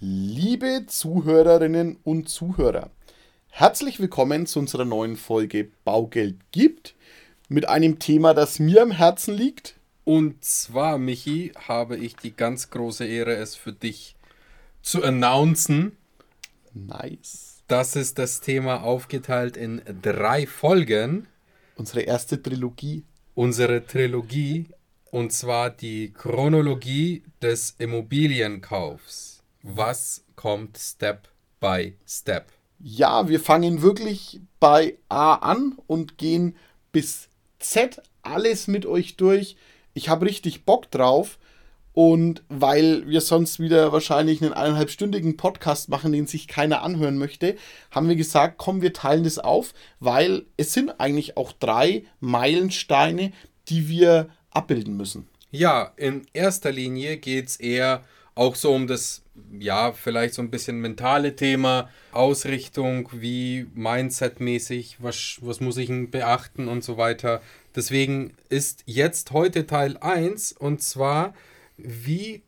Liebe Zuhörerinnen und Zuhörer, herzlich willkommen zu unserer neuen Folge Baugeld gibt mit einem Thema, das mir am Herzen liegt. Und zwar, Michi, habe ich die ganz große Ehre, es für dich zu announcen. Nice. Das ist das Thema aufgeteilt in drei Folgen. Unsere erste Trilogie. Unsere Trilogie. Und zwar die Chronologie des Immobilienkaufs was kommt Step by Step? Ja, wir fangen wirklich bei A an und gehen bis Z alles mit euch durch. Ich habe richtig Bock drauf. Und weil wir sonst wieder wahrscheinlich einen eineinhalbstündigen Podcast machen, den sich keiner anhören möchte, haben wir gesagt, komm, wir teilen das auf, weil es sind eigentlich auch drei Meilensteine, die wir abbilden müssen. Ja, in erster Linie geht es eher auch so um das ja, vielleicht so ein bisschen mentale Thema, Ausrichtung, wie Mindset-mäßig, was, was muss ich beachten und so weiter. Deswegen ist jetzt heute Teil 1 und zwar, wie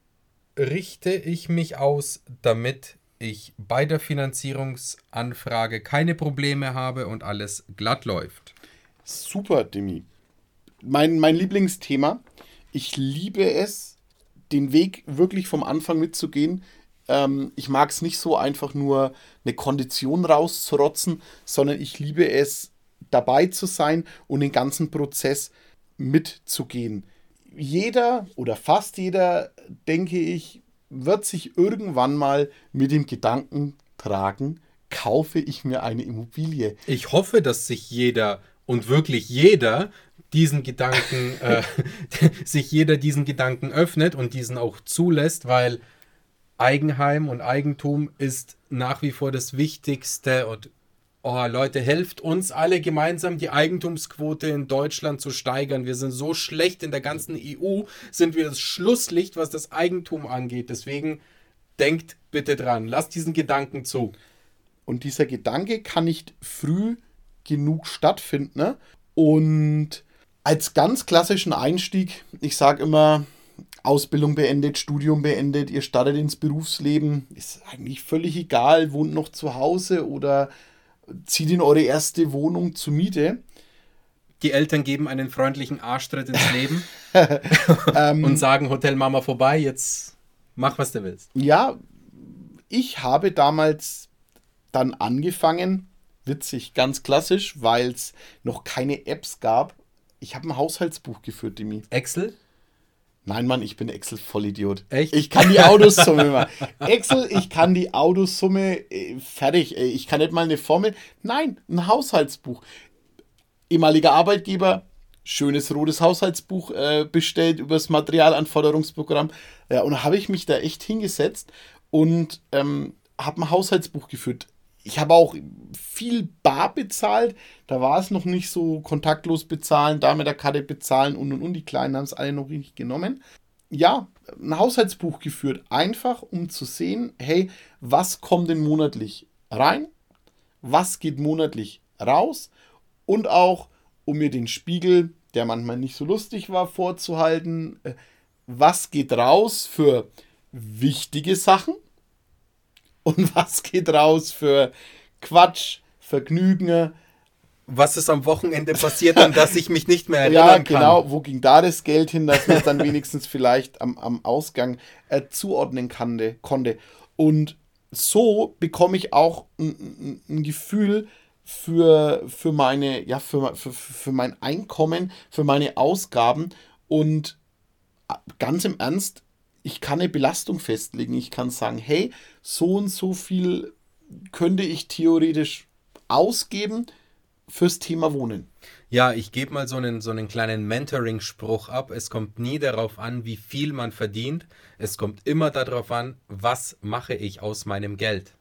richte ich mich aus, damit ich bei der Finanzierungsanfrage keine Probleme habe und alles glatt läuft. Super, Demi. Mein, mein Lieblingsthema. Ich liebe es, den Weg wirklich vom Anfang mitzugehen, ähm, ich mag es nicht so einfach nur eine Kondition rauszurotzen, sondern ich liebe es, dabei zu sein und den ganzen Prozess mitzugehen. Jeder oder fast jeder, denke ich, wird sich irgendwann mal mit dem Gedanken tragen, kaufe ich mir eine Immobilie. Ich hoffe, dass sich jeder und wirklich jeder diesen Gedanken, äh, sich jeder diesen Gedanken öffnet und diesen auch zulässt, weil Eigenheim und Eigentum ist nach wie vor das Wichtigste und oh Leute, helft uns alle gemeinsam die Eigentumsquote in Deutschland zu steigern. Wir sind so schlecht in der ganzen EU, sind wir das Schlusslicht, was das Eigentum angeht. Deswegen denkt bitte dran, lasst diesen Gedanken zu. Und dieser Gedanke kann nicht früh genug stattfinden. Ne? Und als ganz klassischen Einstieg, ich sage immer, Ausbildung beendet, Studium beendet, ihr startet ins Berufsleben, ist eigentlich völlig egal, wohnt noch zu Hause oder zieht in eure erste Wohnung zur Miete. Die Eltern geben einen freundlichen Arschtritt ins Leben ähm, und sagen Hotel Mama vorbei, jetzt mach, was du willst. Ja, ich habe damals dann angefangen, witzig, ganz klassisch, weil es noch keine Apps gab. Ich habe ein Haushaltsbuch geführt, Demi. Excel? Nein, Mann, ich bin Excel-Vollidiot. Echt? Ich kann die Autosumme mal. Excel, ich kann die Autosumme äh, fertig. Äh, ich kann nicht mal eine Formel. Nein, ein Haushaltsbuch. Ehemaliger Arbeitgeber, schönes rotes Haushaltsbuch äh, bestellt über das Materialanforderungsprogramm. Ja, und habe ich mich da echt hingesetzt und ähm, habe ein Haushaltsbuch geführt ich habe auch viel bar bezahlt. Da war es noch nicht so kontaktlos bezahlen, da mit der Karte bezahlen und und und. Die Kleinen haben es alle noch nicht genommen. Ja, ein Haushaltsbuch geführt, einfach um zu sehen, hey, was kommt denn monatlich rein? Was geht monatlich raus? Und auch, um mir den Spiegel, der manchmal nicht so lustig war, vorzuhalten, äh, was geht raus für wichtige Sachen und was geht raus für Quatsch, Vergnügen. Was ist am Wochenende passiert, an das ich mich nicht mehr erinnern ja, kann. Ja, genau. Wo ging da das Geld hin, dass man es dann wenigstens vielleicht am, am Ausgang äh, zuordnen kannte, konnte. Und so bekomme ich auch ein, ein Gefühl für, für meine, ja, für, für, für mein Einkommen, für meine Ausgaben. Und äh, ganz im Ernst, ich kann eine Belastung festlegen. Ich kann sagen, hey, so und so viel könnte ich theoretisch ausgeben fürs Thema Wohnen. Ja, ich gebe mal so einen, so einen kleinen Mentoring-Spruch ab. Es kommt nie darauf an, wie viel man verdient. Es kommt immer darauf an, was mache ich aus meinem Geld.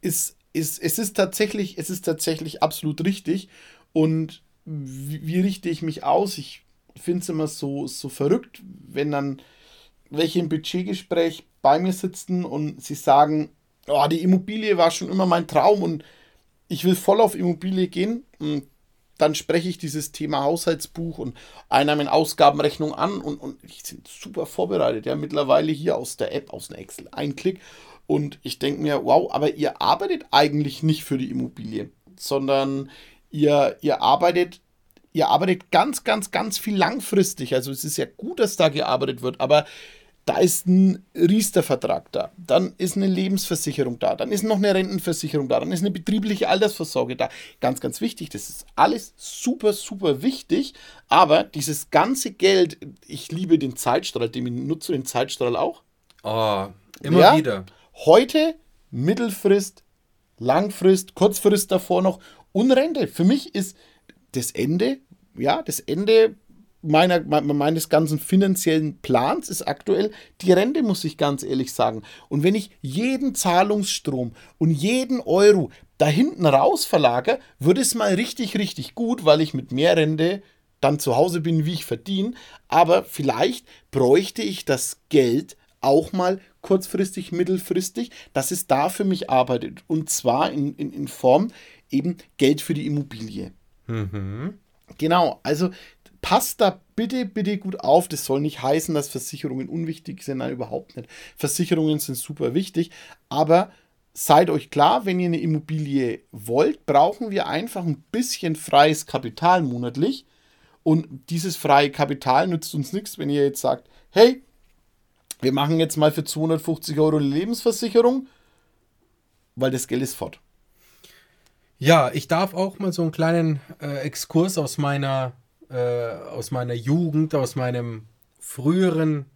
Ist, ist, es, ist tatsächlich, es ist tatsächlich absolut richtig. Und wie, wie richte ich mich aus? Ich finde es immer so, so verrückt, wenn dann welche im Budgetgespräch bei mir sitzen und sie sagen, oh, die Immobilie war schon immer mein Traum und ich will voll auf Immobilie gehen. Und dann spreche ich dieses Thema Haushaltsbuch und Einnahmen, Ausgabenrechnung an und, und ich bin super vorbereitet. Ja, mittlerweile hier aus der App, aus der Excel, ein Klick. Und ich denke mir, wow, aber ihr arbeitet eigentlich nicht für die Immobilie, sondern ihr, ihr arbeitet ihr arbeitet ganz, ganz, ganz viel langfristig. Also es ist ja gut, dass da gearbeitet wird, aber da ist ein Riester-Vertrag da, dann ist eine Lebensversicherung da, dann ist noch eine Rentenversicherung da, dann ist eine betriebliche Altersvorsorge da. Ganz, ganz wichtig, das ist alles super, super wichtig, aber dieses ganze Geld, ich liebe den Zeitstrahl, den nutze den Zeitstrahl auch. Oh, immer ja, wieder. Heute, Mittelfrist, Langfrist, Kurzfrist davor noch und Rente. Für mich ist das Ende, ja, das Ende meiner, meines ganzen finanziellen Plans ist aktuell die Rente, muss ich ganz ehrlich sagen. Und wenn ich jeden Zahlungsstrom und jeden Euro da hinten raus verlagere, wird es mal richtig, richtig gut, weil ich mit mehr Rente dann zu Hause bin, wie ich verdiene. Aber vielleicht bräuchte ich das Geld auch mal kurzfristig, mittelfristig, dass es da für mich arbeitet. Und zwar in, in, in Form eben Geld für die Immobilie. Mhm. Genau, also passt da bitte, bitte gut auf. Das soll nicht heißen, dass Versicherungen unwichtig sind. Nein, überhaupt nicht. Versicherungen sind super wichtig. Aber seid euch klar, wenn ihr eine Immobilie wollt, brauchen wir einfach ein bisschen freies Kapital monatlich. Und dieses freie Kapital nützt uns nichts, wenn ihr jetzt sagt, hey, wir machen jetzt mal für 250 Euro eine Lebensversicherung, weil das Geld ist fort. Ja, ich darf auch mal so einen kleinen äh, Exkurs aus meiner äh, aus meiner Jugend, aus meinem früheren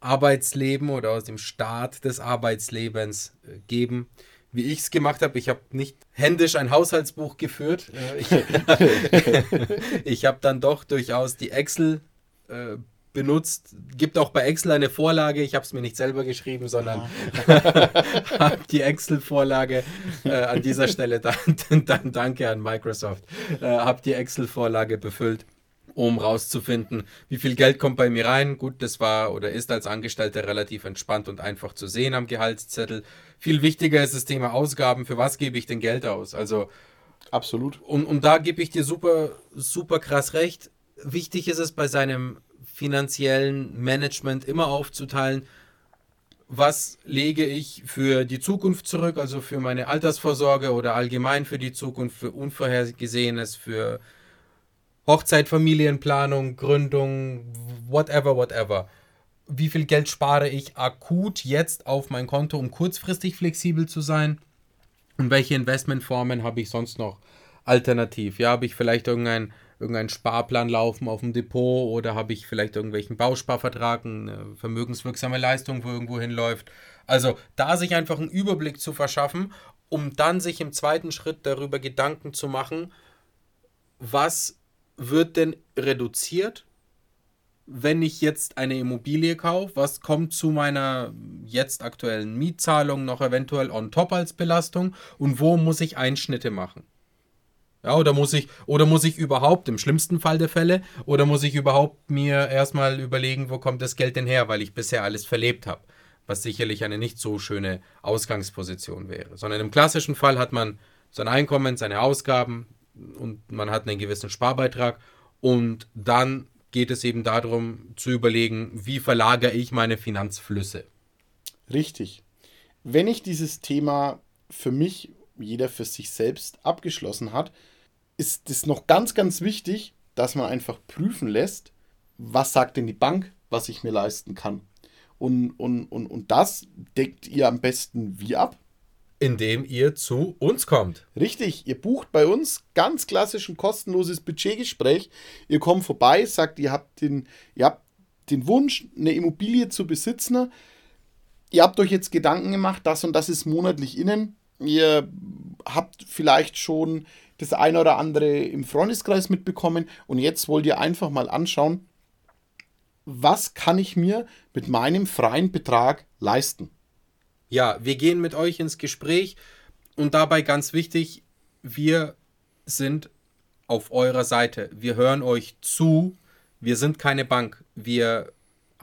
Arbeitsleben oder aus dem Start des Arbeitslebens äh, geben, wie ich es gemacht habe. Ich habe nicht händisch ein Haushaltsbuch geführt. Äh, ich, ich habe dann doch durchaus die Excel äh, benutzt. Gibt auch bei Excel eine Vorlage. Ich habe es mir nicht selber geschrieben, sondern habe die Excel-Vorlage äh, an dieser Stelle. Dann, dann, danke an Microsoft. Äh, habe die Excel-Vorlage befüllt um rauszufinden, wie viel Geld kommt bei mir rein. Gut, das war oder ist als Angestellter relativ entspannt und einfach zu sehen am Gehaltszettel. Viel wichtiger ist das Thema Ausgaben. Für was gebe ich denn Geld aus? Also absolut. Und, und da gebe ich dir super, super krass recht. Wichtig ist es bei seinem finanziellen Management immer aufzuteilen, was lege ich für die Zukunft zurück, also für meine Altersvorsorge oder allgemein für die Zukunft, für Unvorhergesehenes, für Hochzeit, Familienplanung, Gründung, whatever, whatever. Wie viel Geld spare ich akut jetzt auf mein Konto, um kurzfristig flexibel zu sein? Und welche Investmentformen habe ich sonst noch alternativ? Ja, habe ich vielleicht irgendeinen irgendein Sparplan laufen auf dem Depot oder habe ich vielleicht irgendwelchen Bausparvertrag, eine vermögenswirksame Leistung, wo irgendwo hinläuft? Also da sich einfach einen Überblick zu verschaffen, um dann sich im zweiten Schritt darüber Gedanken zu machen, was wird denn reduziert, wenn ich jetzt eine Immobilie kaufe? Was kommt zu meiner jetzt aktuellen Mietzahlung noch eventuell on top als Belastung? Und wo muss ich Einschnitte machen? Ja, oder muss ich, oder muss ich überhaupt, im schlimmsten Fall der Fälle, oder muss ich überhaupt mir erstmal überlegen, wo kommt das Geld denn her, weil ich bisher alles verlebt habe? Was sicherlich eine nicht so schöne Ausgangsposition wäre. Sondern im klassischen Fall hat man sein Einkommen, seine Ausgaben, und man hat einen gewissen Sparbeitrag und dann geht es eben darum zu überlegen, wie verlagere ich meine Finanzflüsse. Richtig. Wenn ich dieses Thema für mich, jeder für sich selbst abgeschlossen hat, ist es noch ganz, ganz wichtig, dass man einfach prüfen lässt, was sagt denn die Bank, was ich mir leisten kann. Und, und, und, und das deckt ihr am besten wie ab? indem ihr zu uns kommt. Richtig, ihr bucht bei uns ganz klassisch ein kostenloses Budgetgespräch. Ihr kommt vorbei, sagt, ihr habt den, ihr habt den Wunsch, eine Immobilie zu besitzen. Ihr habt euch jetzt Gedanken gemacht, das und das ist monatlich innen. Ihr habt vielleicht schon das eine oder andere im Freundeskreis mitbekommen und jetzt wollt ihr einfach mal anschauen, was kann ich mir mit meinem freien Betrag leisten. Ja, wir gehen mit euch ins Gespräch und dabei ganz wichtig, wir sind auf eurer Seite. Wir hören euch zu. Wir sind keine Bank. Wir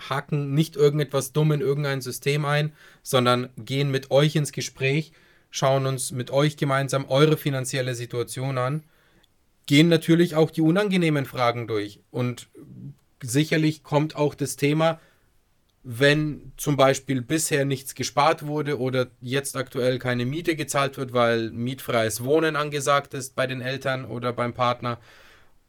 hacken nicht irgendetwas dumm in irgendein System ein, sondern gehen mit euch ins Gespräch, schauen uns mit euch gemeinsam eure finanzielle Situation an, gehen natürlich auch die unangenehmen Fragen durch. Und sicherlich kommt auch das Thema, wenn zum Beispiel bisher nichts gespart wurde oder jetzt aktuell keine Miete gezahlt wird, weil mietfreies Wohnen angesagt ist bei den Eltern oder beim Partner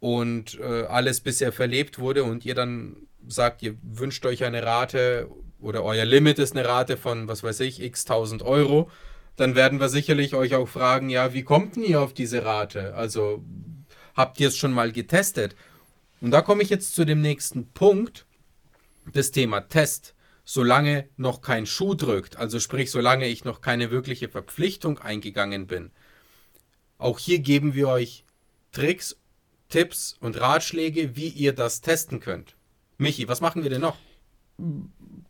und äh, alles bisher verlebt wurde und ihr dann sagt, ihr wünscht euch eine Rate oder euer Limit ist eine Rate von, was weiß ich, x tausend Euro, dann werden wir sicherlich euch auch fragen, ja, wie kommt denn ihr auf diese Rate? Also habt ihr es schon mal getestet? Und da komme ich jetzt zu dem nächsten Punkt das Thema Test, solange noch kein Schuh drückt, also sprich, solange ich noch keine wirkliche Verpflichtung eingegangen bin. Auch hier geben wir euch Tricks, Tipps und Ratschläge, wie ihr das testen könnt. Michi, was machen wir denn noch?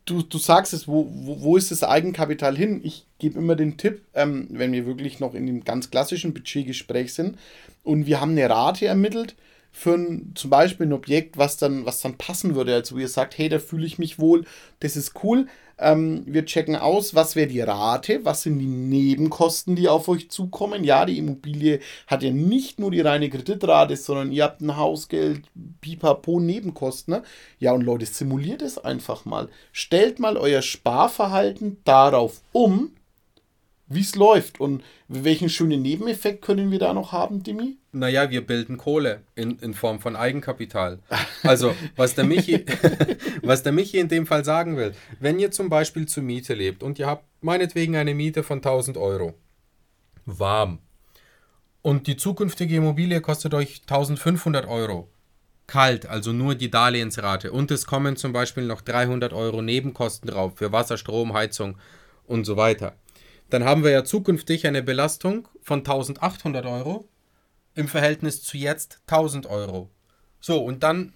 Du, du sagst es, wo, wo, wo ist das Eigenkapital hin? Ich gebe immer den Tipp, ähm, wenn wir wirklich noch in dem ganz klassischen Budgetgespräch sind und wir haben eine Rate ermittelt, für ein, zum Beispiel ein Objekt, was dann, was dann passen würde. Also wo ihr sagt, hey, da fühle ich mich wohl, das ist cool. Ähm, wir checken aus, was wäre die Rate, was sind die Nebenkosten, die auf euch zukommen. Ja, die Immobilie hat ja nicht nur die reine Kreditrate, sondern ihr habt ein Hausgeld, pipapo, Nebenkosten. Ne? Ja, und Leute, simuliert es einfach mal. Stellt mal euer Sparverhalten darauf um, wie es läuft. Und welchen schönen Nebeneffekt können wir da noch haben, Dimi? Naja, wir bilden Kohle in, in Form von Eigenkapital. Also, was der, Michi, was der Michi in dem Fall sagen will, wenn ihr zum Beispiel zur Miete lebt und ihr habt meinetwegen eine Miete von 1000 Euro, warm, und die zukünftige Immobilie kostet euch 1500 Euro, kalt, also nur die Darlehensrate, und es kommen zum Beispiel noch 300 Euro Nebenkosten drauf für Wasser, Strom, Heizung und so weiter dann haben wir ja zukünftig eine Belastung von 1800 Euro im Verhältnis zu jetzt 1000 Euro. So, und dann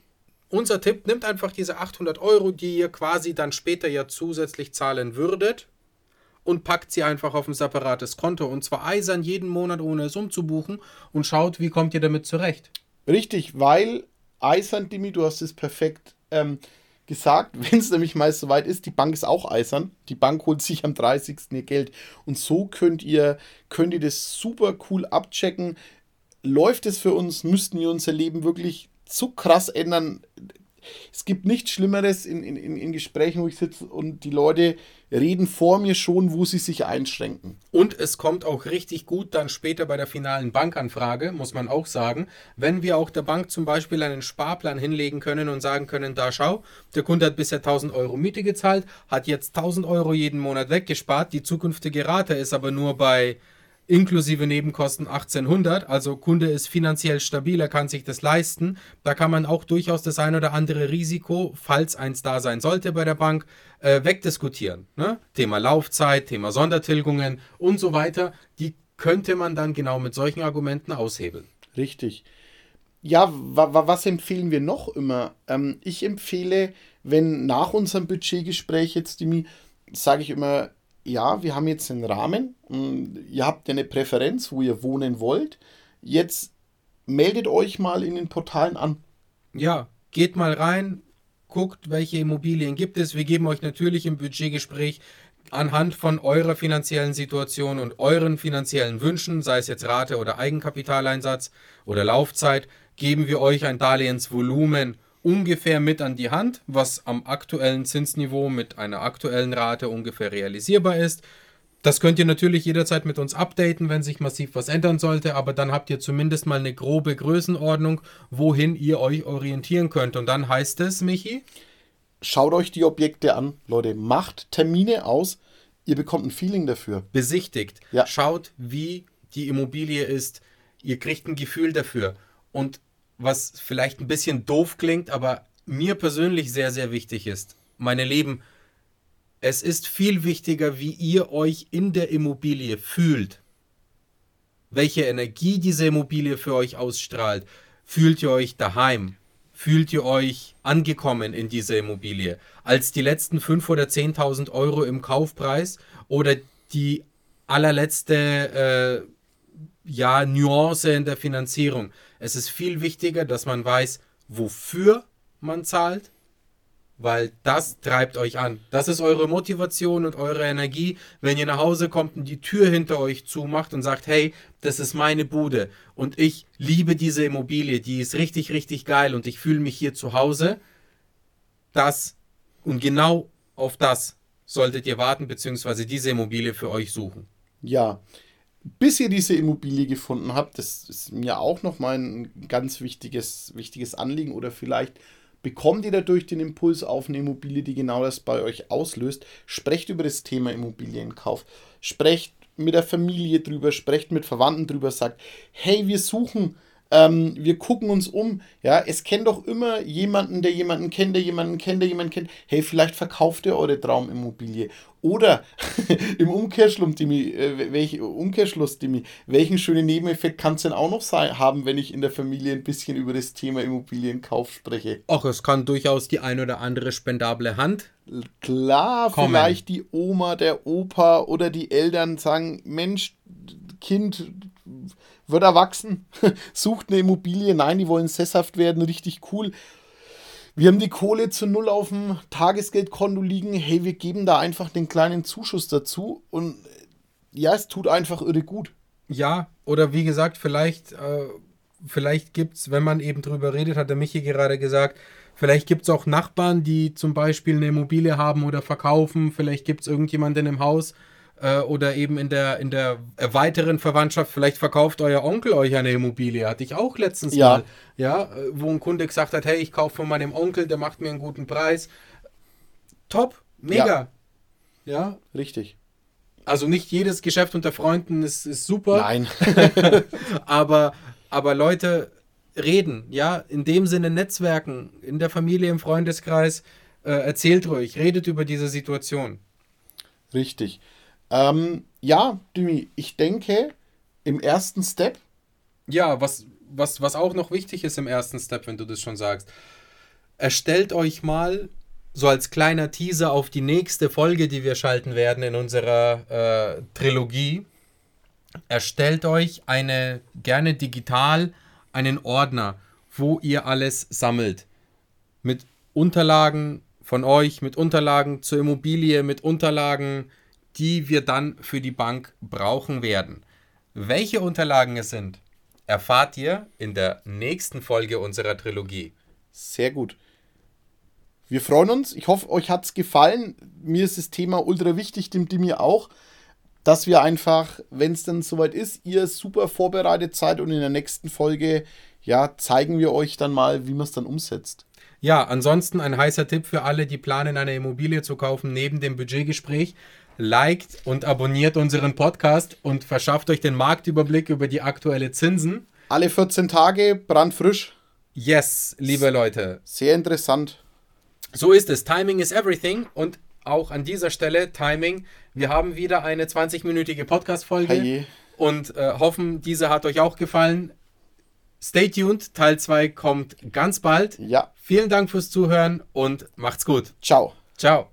unser Tipp, nimmt einfach diese 800 Euro, die ihr quasi dann später ja zusätzlich zahlen würdet und packt sie einfach auf ein separates Konto und zwar eisern jeden Monat, ohne es umzubuchen und schaut, wie kommt ihr damit zurecht. Richtig, weil eisern, Dimi, du hast es perfekt ähm, gesagt, wenn es nämlich mal soweit ist, die Bank ist auch eisern. Die Bank holt sich am 30. ihr Geld. Und so könnt ihr, könnt ihr das super cool abchecken. Läuft es für uns, müssten wir unser Leben wirklich so krass ändern es gibt nichts Schlimmeres in, in, in Gesprächen, wo ich sitze und die Leute reden vor mir schon, wo sie sich einschränken. Und es kommt auch richtig gut dann später bei der finalen Bankanfrage, muss man auch sagen, wenn wir auch der Bank zum Beispiel einen Sparplan hinlegen können und sagen können, da schau, der Kunde hat bisher 1000 Euro Miete gezahlt, hat jetzt 1000 Euro jeden Monat weggespart, die zukünftige Rate ist aber nur bei inklusive Nebenkosten 1800. Also Kunde ist finanziell stabil, er kann sich das leisten. Da kann man auch durchaus das ein oder andere Risiko, falls eins da sein sollte bei der Bank, äh, wegdiskutieren. Ne? Thema Laufzeit, Thema Sondertilgungen und so weiter. Die könnte man dann genau mit solchen Argumenten aushebeln. Richtig. Ja, wa wa was empfehlen wir noch immer? Ähm, ich empfehle, wenn nach unserem Budgetgespräch jetzt, sage ich immer, ja, wir haben jetzt einen Rahmen, ihr habt eine Präferenz, wo ihr wohnen wollt. Jetzt meldet euch mal in den Portalen an. Ja, geht mal rein, guckt, welche Immobilien gibt es. Wir geben euch natürlich im Budgetgespräch anhand von eurer finanziellen Situation und euren finanziellen Wünschen, sei es jetzt Rate oder Eigenkapitaleinsatz oder Laufzeit, geben wir euch ein Darlehensvolumen ungefähr mit an die Hand, was am aktuellen Zinsniveau mit einer aktuellen Rate ungefähr realisierbar ist. Das könnt ihr natürlich jederzeit mit uns updaten, wenn sich massiv was ändern sollte, aber dann habt ihr zumindest mal eine grobe Größenordnung, wohin ihr euch orientieren könnt. Und dann heißt es, Michi? Schaut euch die Objekte an, Leute, macht Termine aus, ihr bekommt ein Feeling dafür. Besichtigt, ja. schaut, wie die Immobilie ist, ihr kriegt ein Gefühl dafür. Und was vielleicht ein bisschen doof klingt, aber mir persönlich sehr, sehr wichtig ist. Meine Lieben, es ist viel wichtiger, wie ihr euch in der Immobilie fühlt. Welche Energie diese Immobilie für euch ausstrahlt. Fühlt ihr euch daheim? Fühlt ihr euch angekommen in dieser Immobilie? Als die letzten 5.000 oder 10.000 Euro im Kaufpreis oder die allerletzte äh, ja, Nuance in der Finanzierung. Es ist viel wichtiger, dass man weiß, wofür man zahlt, weil das treibt euch an. Das ist eure Motivation und eure Energie, wenn ihr nach Hause kommt und die Tür hinter euch zumacht und sagt, hey, das ist meine Bude und ich liebe diese Immobilie, die ist richtig, richtig geil und ich fühle mich hier zu Hause. Das und genau auf das solltet ihr warten, beziehungsweise diese Immobilie für euch suchen. Ja, bis ihr diese Immobilie gefunden habt, das ist mir auch nochmal ein ganz wichtiges, wichtiges Anliegen oder vielleicht bekommt ihr dadurch den Impuls auf eine Immobilie, die genau das bei euch auslöst. Sprecht über das Thema Immobilienkauf. Sprecht mit der Familie drüber, sprecht mit Verwandten drüber, sagt, hey, wir suchen ähm, wir gucken uns um. Ja, es kennt doch immer jemanden, der jemanden kennt, der jemanden kennt, der jemanden kennt. Hey, vielleicht verkauft ihr eure Traumimmobilie. Oder im Umkehrschluss, Dimi, äh, welch, Umkehrschluss, Dimi, welchen schönen Nebeneffekt kann es denn auch noch sein, haben, wenn ich in der Familie ein bisschen über das Thema Immobilienkauf spreche? Ach, es kann durchaus die ein oder andere spendable Hand. Klar, kommen. vielleicht die Oma, der Opa oder die Eltern sagen: Mensch, Kind, wird erwachsen, sucht eine Immobilie, nein, die wollen sesshaft werden, richtig cool. Wir haben die Kohle zu null auf dem Tagesgeldkonto liegen. Hey, wir geben da einfach den kleinen Zuschuss dazu und ja, es tut einfach irre gut. Ja, oder wie gesagt, vielleicht, äh, vielleicht gibt es, wenn man eben drüber redet, hat der Michi gerade gesagt, vielleicht gibt es auch Nachbarn, die zum Beispiel eine Immobilie haben oder verkaufen. Vielleicht gibt es irgendjemanden im Haus, äh, oder eben in der, in der weiteren Verwandtschaft, vielleicht verkauft euer Onkel euch eine Immobilie. Hatte ich auch letztens ja. mal, ja, wo ein Kunde gesagt hat, hey, ich kaufe von meinem Onkel, der macht mir einen guten Preis. Top, mega. Ja, ja. richtig. Also nicht jedes Geschäft unter Freunden ist, ist super. Nein. aber, aber Leute reden, ja, in dem Sinne Netzwerken, in der Familie, im Freundeskreis, äh, erzählt ruhig, redet über diese Situation. Richtig. Ähm, ja, Dimi, ich denke, im ersten Step. Ja, was, was, was auch noch wichtig ist im ersten Step, wenn du das schon sagst, erstellt euch mal so als kleiner Teaser auf die nächste Folge, die wir schalten werden in unserer äh, Trilogie. Erstellt euch eine gerne digital einen Ordner, wo ihr alles sammelt. Mit Unterlagen von euch, mit Unterlagen zur Immobilie, mit Unterlagen die wir dann für die Bank brauchen werden. Welche Unterlagen es sind, erfahrt ihr in der nächsten Folge unserer Trilogie. Sehr gut. Wir freuen uns. Ich hoffe, euch hat es gefallen. Mir ist das Thema ultra wichtig, dem, mir auch, dass wir einfach, wenn es dann soweit ist, ihr super vorbereitet seid und in der nächsten Folge, ja, zeigen wir euch dann mal, wie man es dann umsetzt. Ja, ansonsten ein heißer Tipp für alle, die planen, eine Immobilie zu kaufen, neben dem Budgetgespräch liked und abonniert unseren Podcast und verschafft euch den Marktüberblick über die aktuellen Zinsen. Alle 14 Tage brandfrisch. Yes, liebe Leute. Sehr interessant. So ist es. Timing is everything und auch an dieser Stelle Timing. Wir haben wieder eine 20-minütige Podcast-Folge und äh, hoffen, diese hat euch auch gefallen. Stay tuned, Teil 2 kommt ganz bald. Ja. Vielen Dank fürs Zuhören und macht's gut. Ciao. Ciao.